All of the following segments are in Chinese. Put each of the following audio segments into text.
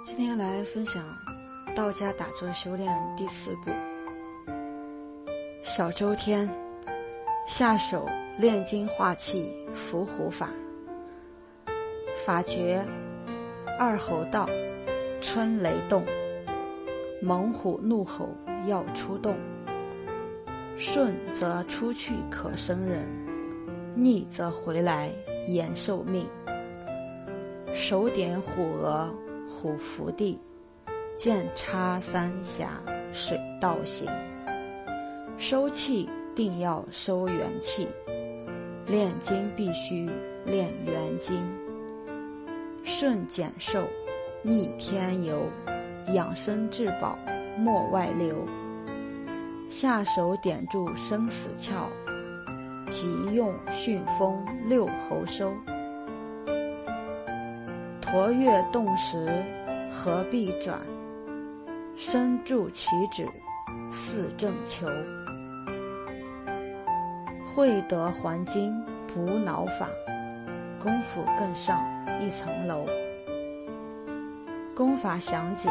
今天来分享道家打坐修炼第四步。小周天，下手炼精化气伏虎法。法诀：二猴道，春雷动，猛虎怒吼要出动。顺则出去可生人，逆则回来延寿命。手点虎额。虎伏地，剑插三峡，水倒行。收气定要收元气，炼精必须炼元精。顺减寿，逆天游，养生至宝莫外流。下手点住生死窍，急用巽风六侯收。驼跃动时，何必转？身住其指，似正球。会得还精补脑法，功夫更上一层楼。功法详解：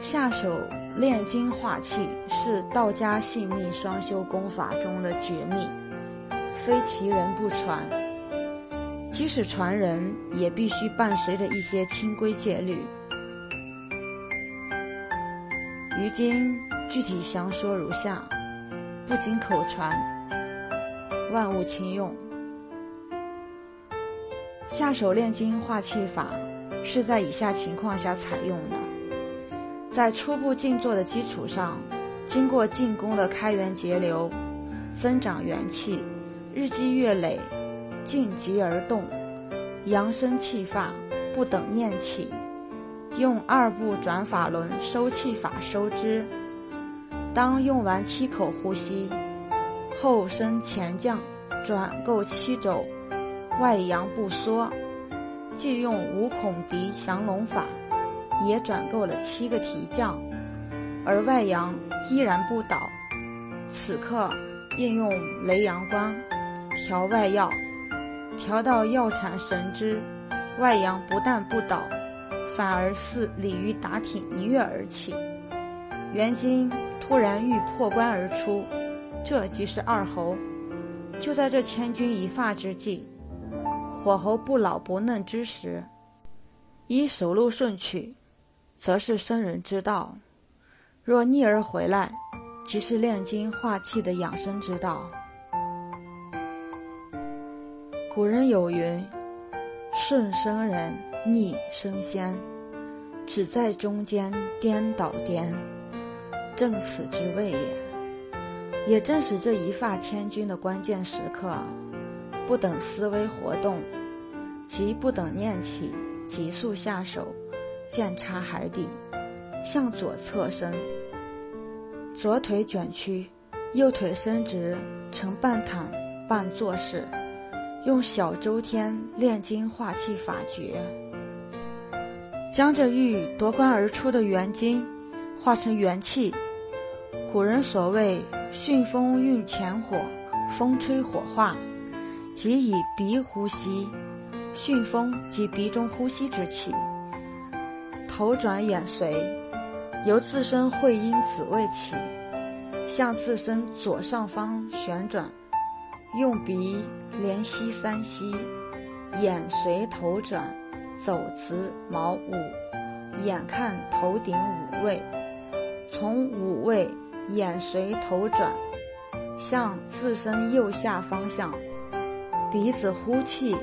下手炼精化气是道家性命双修功法中的绝密，非其人不传。即使传人，也必须伴随着一些清规戒律。于今具体详说如下：不仅口传，万物轻用。下手炼精化气法是在以下情况下采用的：在初步静坐的基础上，经过进功的开源节流，增长元气，日积月累。静极而动，扬声气发，不等念起，用二步转法轮收气法收之。当用完七口呼吸，后身前降，转够七肘，外扬不缩，既用五孔鼻降龙法，也转够了七个提降，而外扬依然不倒。此刻应用雷阳关调外药。调到药产神之，外阳不但不倒，反而似鲤鱼打挺一跃而起，元精突然欲破关而出，这即是二侯。就在这千钧一发之际，火候不老不嫩之时，依首路顺去，则是生人之道；若逆而回来，即是炼精化气的养生之道。古人有云：“顺生人，逆生仙，只在中间颠倒颠，正此之谓也。”也正是这一发千钧的关键时刻，不等思维活动，即不等念起，急速下手，剑插海底，向左侧身，左腿卷曲，右腿伸直，呈半躺半坐式。用小周天炼精化气法诀，将这欲夺关而出的元精化成元气。古人所谓“巽风运前火，风吹火化”，即以鼻呼吸。巽风即鼻中呼吸之气。头转眼随，由自身会阴子位起，向自身左上方旋转。用鼻连吸三吸，眼随头转，走子卯午，眼看头顶五位，从五位眼随头转，向自身右下方向，鼻子呼气，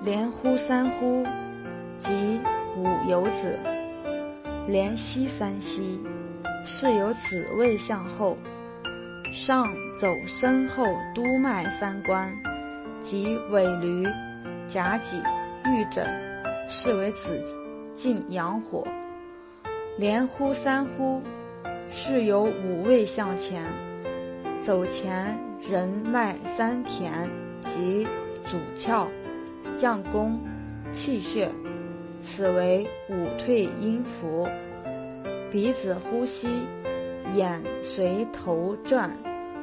连呼三呼，即五游子，连吸三吸，是由子位向后。上走身后督脉三关，即尾闾、夹脊、玉枕，是为子进阳火。连呼三呼，是由五味向前走前人脉三田，即主窍、降宫、气血，此为五退阴符。鼻子呼吸。眼随头转，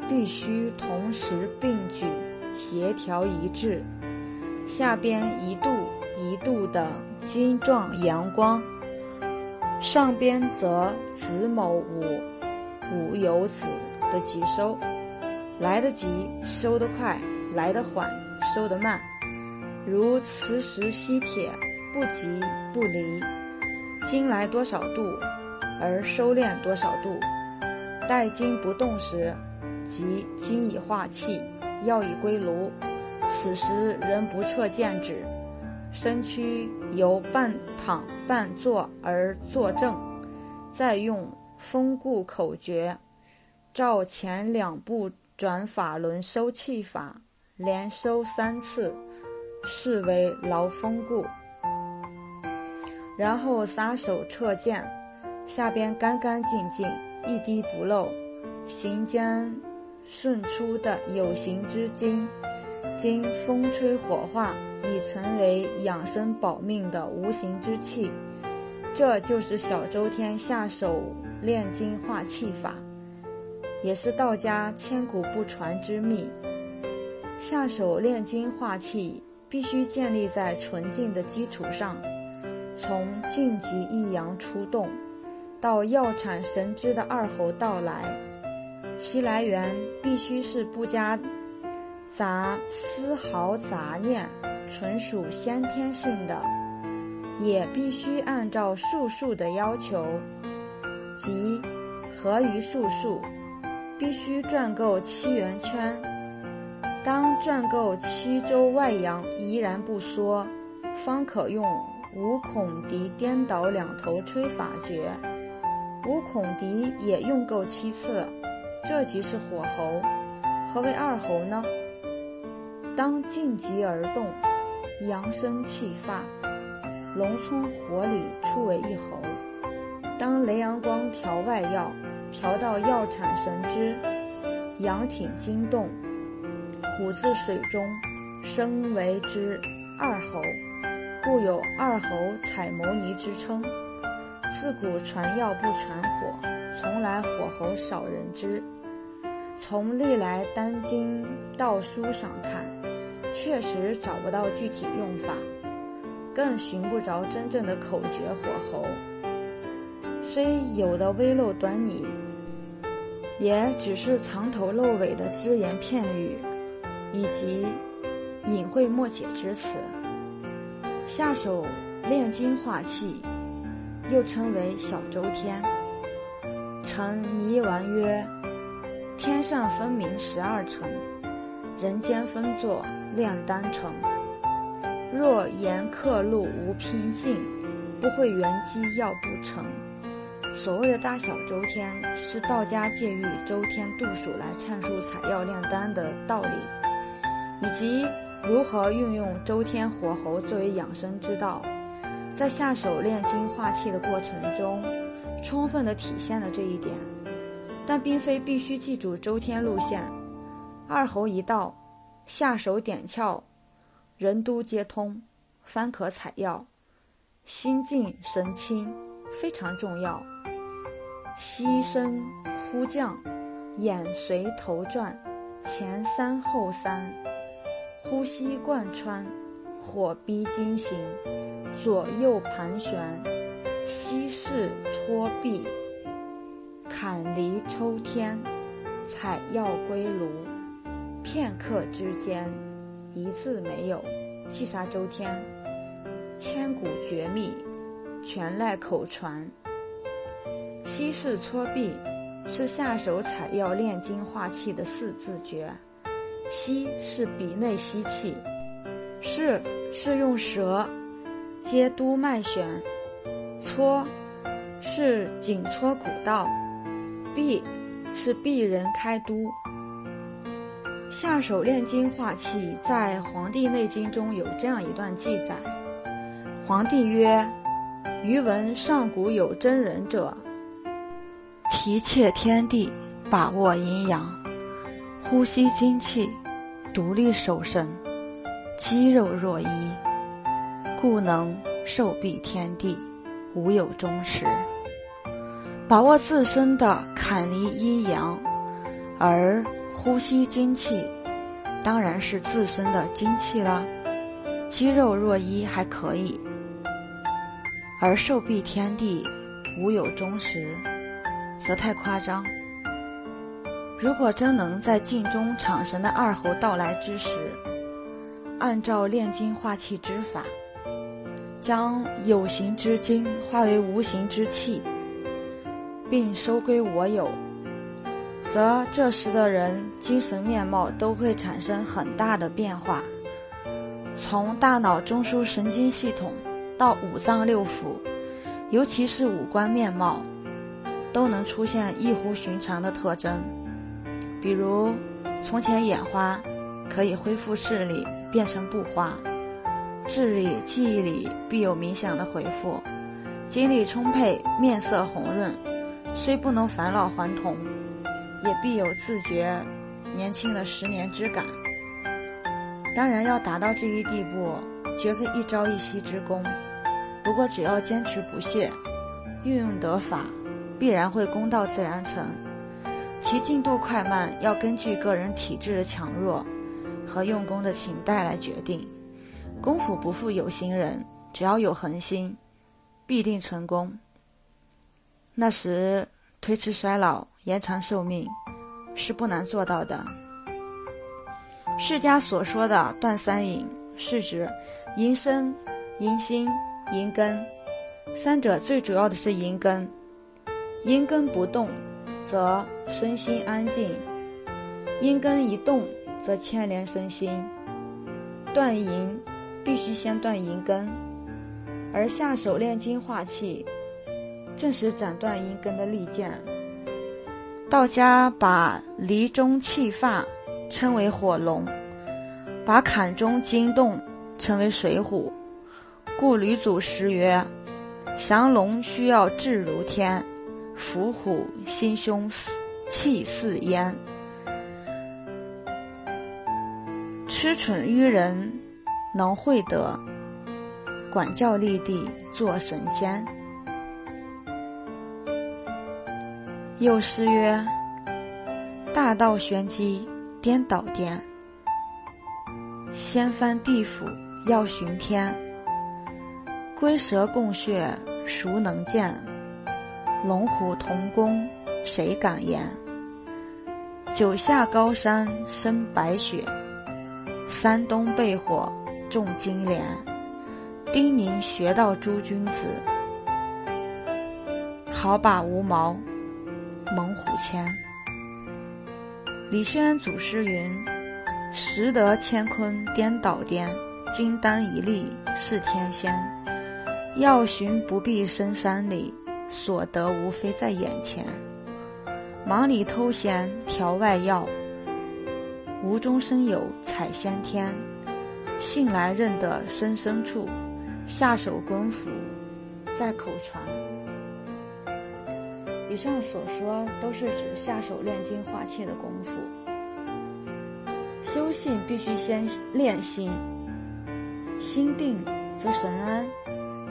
必须同时并举，协调一致。下边一度一度的金状阳光，上边则子卯午，午有子的吉收，来得及收得快，来得缓收得慢，如磁石吸铁，不急不离，金来多少度，而收敛多少度，待金不动时，即金已化气，药已归炉。此时人不撤剑指，身躯由半躺半坐而坐正，再用风固口诀，照前两步转法轮收气法，连收三次，视为劳风固。然后撒手撤剑，下边干干净净，一滴不漏，行间顺出的有形之精。经风吹火化，已成为养生保命的无形之气。这就是小周天下手炼精化气法，也是道家千古不传之秘。下手炼精化气，必须建立在纯净的基础上，从静极一阳出动，到药产神芝的二候到来，其来源必须是不加。杂丝毫杂念，纯属先天性的，也必须按照术数的要求，即合于术数，必须转够七圆圈。当转够七周外阳依然不缩，方可用五孔笛颠倒两头吹法诀。五孔笛也用够七次，这即是火候。何为二候呢？当静极而动，阳生气发，龙从火里出为一候。当雷阳光调外药，调到药产神之，阳挺惊动，虎自水中生为之二候，故有二候采牟尼之称。自古传药不传火，从来火候少人知。从历来丹经道书上看。确实找不到具体用法，更寻不着真正的口诀火候。虽有的微漏短拟，也只是藏头露尾的只言片语，以及隐晦莫解之词。下手炼精化气，又称为小周天。成泥丸曰：天上分明十二层，人间分作。炼丹城。若言客路无拼性，不会圆机要不成。所谓的大小周天，是道家借喻周天度数来阐述采药炼丹的道理，以及如何运用周天火候作为养生之道，在下手炼精化气的过程中，充分的体现了这一点。但并非必须记住周天路线，二候一到。下手点窍，人都皆通，方可采药。心静神清非常重要。息声呼降，眼随头转，前三后三，呼吸贯穿，火逼金行，左右盘旋，吸式搓臂，坎离抽天，采药归炉。片刻之间，一字没有，气杀周天。千古绝密，全赖口传。七式搓臂是下手采药炼精化气的四字诀。吸是鼻内吸气，是是用舌皆督脉弦，搓是紧搓骨道，臂是臂人开督。下手炼精化气，在《黄帝内经》中有这样一段记载：黄帝曰：“余闻上古有真人者，提挈天地，把握阴阳，呼吸精气，独立守神，肌肉若一，故能受蔽天地，无有终时。把握自身的坎离阴阳，而。”呼吸精气，当然是自身的精气了。肌肉若一还可以，而寿蔽天地，无有终时，则太夸张。如果真能在镜中场神的二侯到来之时，按照炼精化气之法，将有形之精化为无形之气，并收归我有，则这时的人精神面貌都会产生很大的变化。从大脑中枢神经系统到五脏六腑，尤其是五官面貌，都能出现异乎寻常的特征。比如，从前眼花，可以恢复视力，变成不花；智力、记忆力必有明显的回复；精力充沛，面色红润，虽不能返老还童，也必有自觉年轻的十年之感。当然，要达到这一地步，绝非一朝一夕之功。不过，只要坚持不懈，运用得法，必然会功到自然成。其进度快慢，要根据个人体质的强弱和用功的勤怠来决定。功夫不负有心人，只要有恒心，必定成功。那时推迟衰老、延长寿命，是不难做到的。释家所说的断三隐，是指淫身、淫心、淫根三者，最主要的是淫根。阴根不动，则身心安静；阴根一动，则牵连身心。断淫必须先断银根，而下手炼精化气，正是斩断阴根的利剑。道家把离中气发。称为火龙，把坎中惊动称为水虎，故吕祖诗曰：“降龙需要志如天，伏虎心胸气似烟。”痴蠢愚人能会得，管教立地做神仙。又诗曰：“大道玄机。”颠倒颠，掀翻地府要寻天。龟蛇共穴孰能见？龙虎同宫谁敢言？九下高山生白雪，三冬被火中金莲。丁宁学道诸君子，好把无毛猛虎牵。李轩祖师云：“识得乾坤颠倒颠，金丹一粒是天仙。要寻不必深山里，所得无非在眼前。忙里偷闲调外药，无中生有采先天。信来认得深深处，下手功夫在口传。”以上所说都是指下手炼精化气的功夫。修性必须先练心，心定则神安，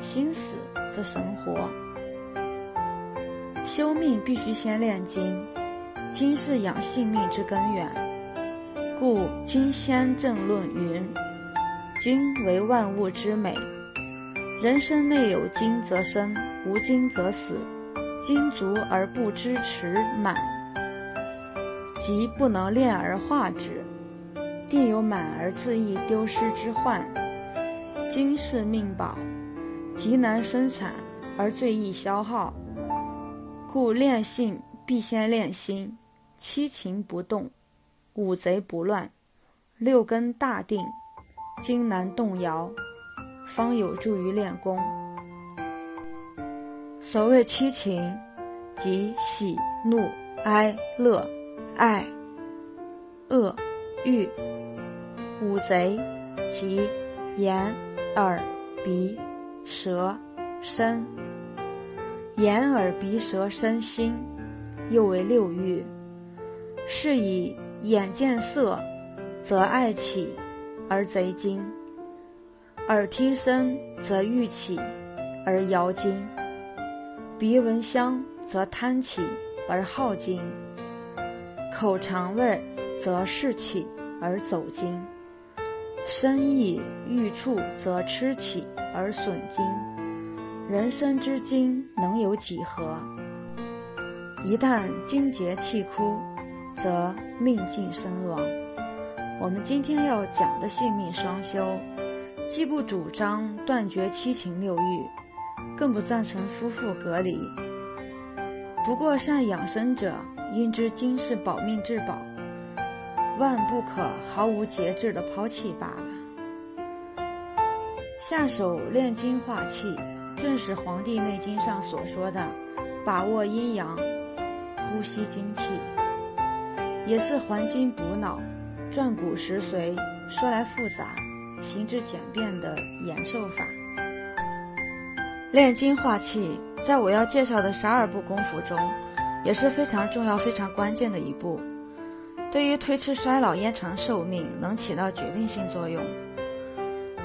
心死则神活。修命必须先练精，精是养性命之根源，故《金仙正论》云：“精为万物之美，人生内有精则生，无精则死。”精足而不知持满，即不能练而化之，定有满而自易丢失之患。精是命宝，极难生产而最易消耗，故练性必先练心，七情不动，五贼不乱，六根大定，精难动摇，方有助于练功。所谓七情，即喜、怒、哀、乐、爱、恶、欲；五贼，即眼、耳、鼻、舌、身。眼、耳、鼻、舌、身、心，又为六欲。是以眼见色，则爱起，而贼精；耳听声，则欲起，而摇精。鼻闻香则贪起而好精，口尝味则嗜起而走精，身意欲触，则吃起而损精。人生之精能有几何？一旦精竭气枯，则命尽身亡。我们今天要讲的性命双修，既不主张断绝七情六欲，更不赞成夫妇隔离。不过善养生者，因知精是保命至宝。万不可毫无节制的抛弃罢了。下手炼精化气，正是《黄帝内经》上所说的把握阴阳、呼吸精气，也是还精补脑、转骨食髓。说来复杂，行之简便的延寿法。炼精化气，在我要介绍的十二步功夫中，也是非常重要、非常关键的一步。对于推迟衰老、延长寿命，能起到决定性作用。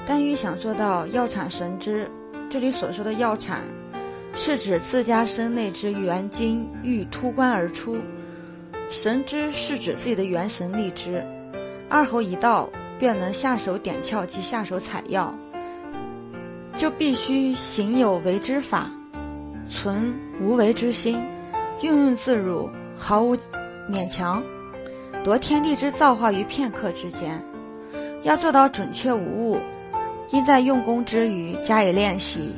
但欲想做到药产神知，这里所说的药产，是指自家身内之元精欲突关而出；神知是指自己的元神力之。二候一到，便能下手点窍及下手采药，就必须行有为之法，存无为之心，运用自如，毫无勉强。夺天地之造化于片刻之间，要做到准确无误，应在用功之余加以练习，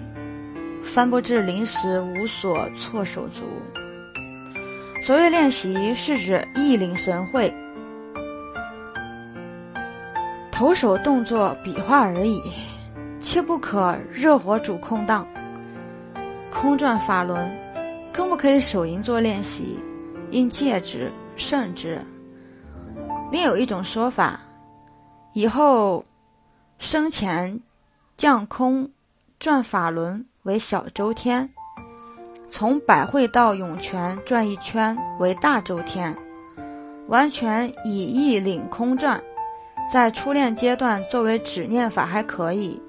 翻不至临时无所措手足。所谓练习，是指意领神会，徒手动作比划而已，切不可热火煮空档。空转法轮，更不可以手淫做练习，应戒之慎之。另有一种说法，以后生前降空转法轮为小周天，从百会到涌泉转一圈为大周天，完全以意领空转，在初恋阶段作为止念法还可以。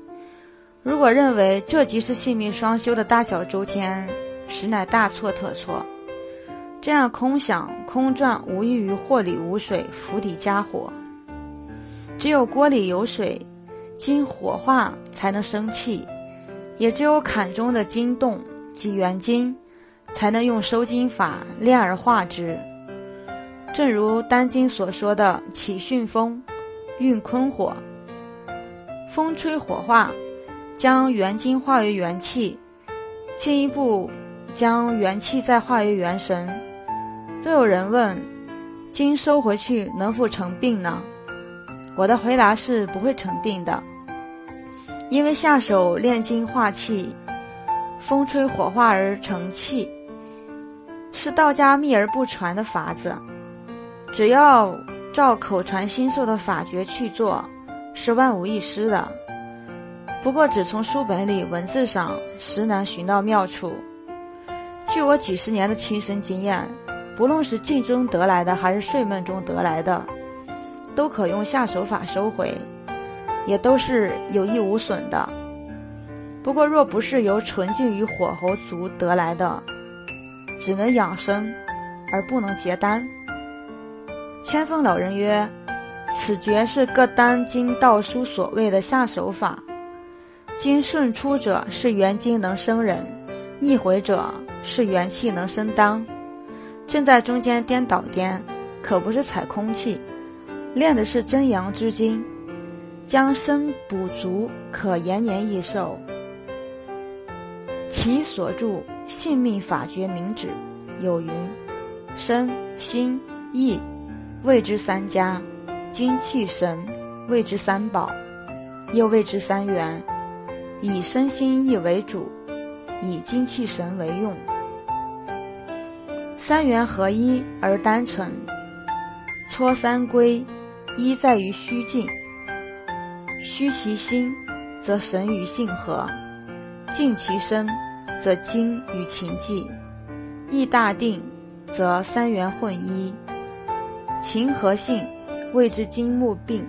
如果认为这即是性命双修的大小周天，实乃大错特错。这样空想空转，无异于锅里无水，釜底加火。只有锅里有水，经火化才能生气；也只有坎中的金动及元金，才能用收金法炼而化之。正如《丹经》所说的：“起巽风，运坤火，风吹火化，将元精化为元气，进一步将元气再化为元神。”若有人问，经收回去能否成病呢？我的回答是不会成病的，因为下手炼精化气，风吹火化而成气，是道家秘而不传的法子。只要照口传心授的法诀去做，是万无一失的。不过只从书本里文字上，实难寻到妙处。据我几十年的亲身经验。不论是静中得来的，还是睡梦中得来的，都可用下手法收回，也都是有益无损的。不过，若不是由纯净与火候足得来的，只能养生，而不能结丹。千峰老人曰：“此诀是各丹经道书所谓的下手法，经顺出者是元精能生人，逆回者是元气能生丹。”正在中间颠倒颠，可不是踩空气，练的是真阳之精，将身补足，可延年益寿。其所著《性命法诀明旨》有云：身、心、意，谓之三家；精气神，谓之三宝，又谓之三元。以身心意为主，以精气神为用。三元合一而单纯，搓三归，一在于虚静。虚其心，则神与性合；静其身，则精与情寂。意大定，则三元混一。情和性，谓之金木病；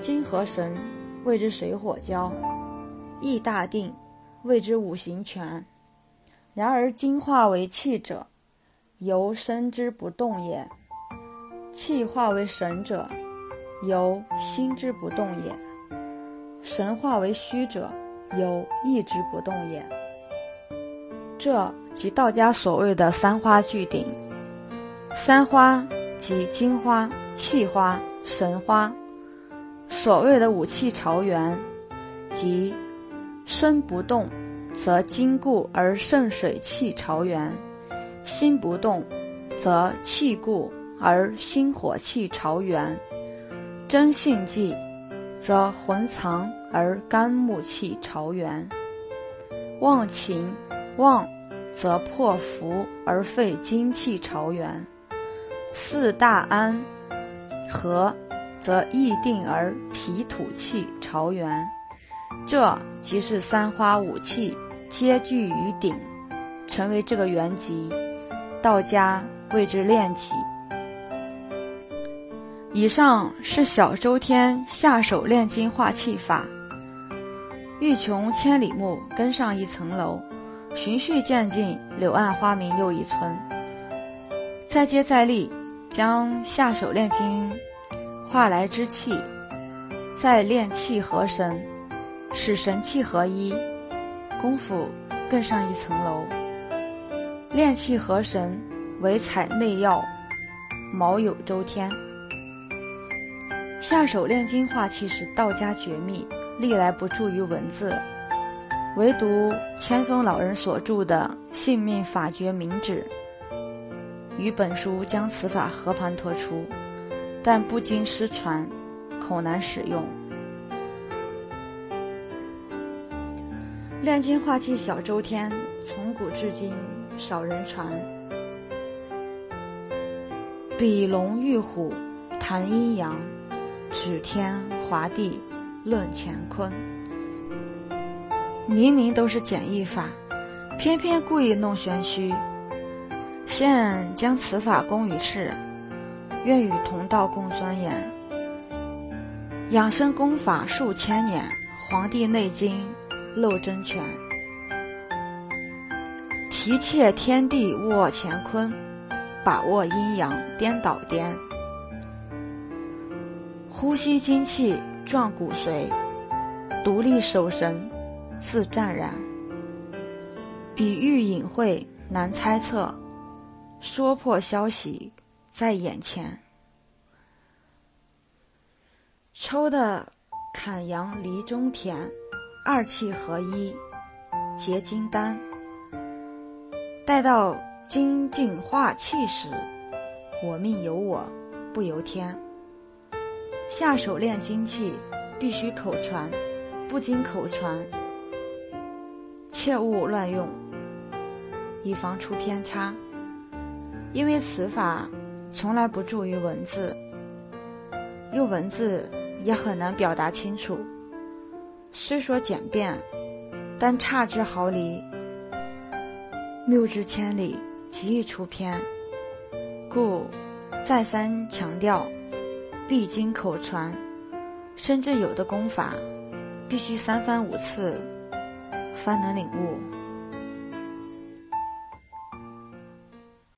金和神，谓之水火交；意大定，谓之五行全。然而精化为气者，由身之不动也，气化为神者，由心之不动也；神化为虚者，由意之不动也。这即道家所谓的三花聚顶。三花即精花、气花、神花。所谓的五气朝元，即身不动，则筋固而肾水气朝元；心不动，则气固而心火气朝元。真性寂，则魂藏而肝木气朝元。忘情忘，则破服而废精气朝元。四大安和。则意定而脾土气朝元，这即是三花五气皆聚于顶，成为这个原籍。道家谓之炼己。以上是小周天下手炼精化气法。欲穷千里目，更上一层楼。循序渐进，柳暗花明又一村。再接再厉，将下手炼精。化来之气，再炼气合神，使神气合一，功夫更上一层楼。炼气合神，唯采内药，卯酉周天。下手炼精化气是道家绝密，历来不著于文字，唯独千峰老人所著的《性命法诀明旨》，与本书将此法和盘托出。但不经失传，恐难使用。炼金化气小周天，从古至今少人传。比龙御虎，谈阴阳，指天划地，论乾坤。明明都是简易法，偏偏故意弄玄虚。现将此法供于世。愿与同道共钻研。养生功法数千年，《黄帝内经》漏真全。提切天地握乾坤，把握阴阳颠倒颠。呼吸精气壮骨髓，独立守神自湛然。比喻隐晦难猜测，说破消息。在眼前，抽的坎阳离中田，二气合一，结金丹。待到精进化气时，我命由我不由天。下手练精气，必须口传，不经口传，切勿乱用，以防出偏差。因为此法。从来不注于文字，用文字也很难表达清楚。虽说简便，但差之毫厘，谬之千里，极易出偏。故再三强调，必经口传，甚至有的功法，必须三番五次，方能领悟。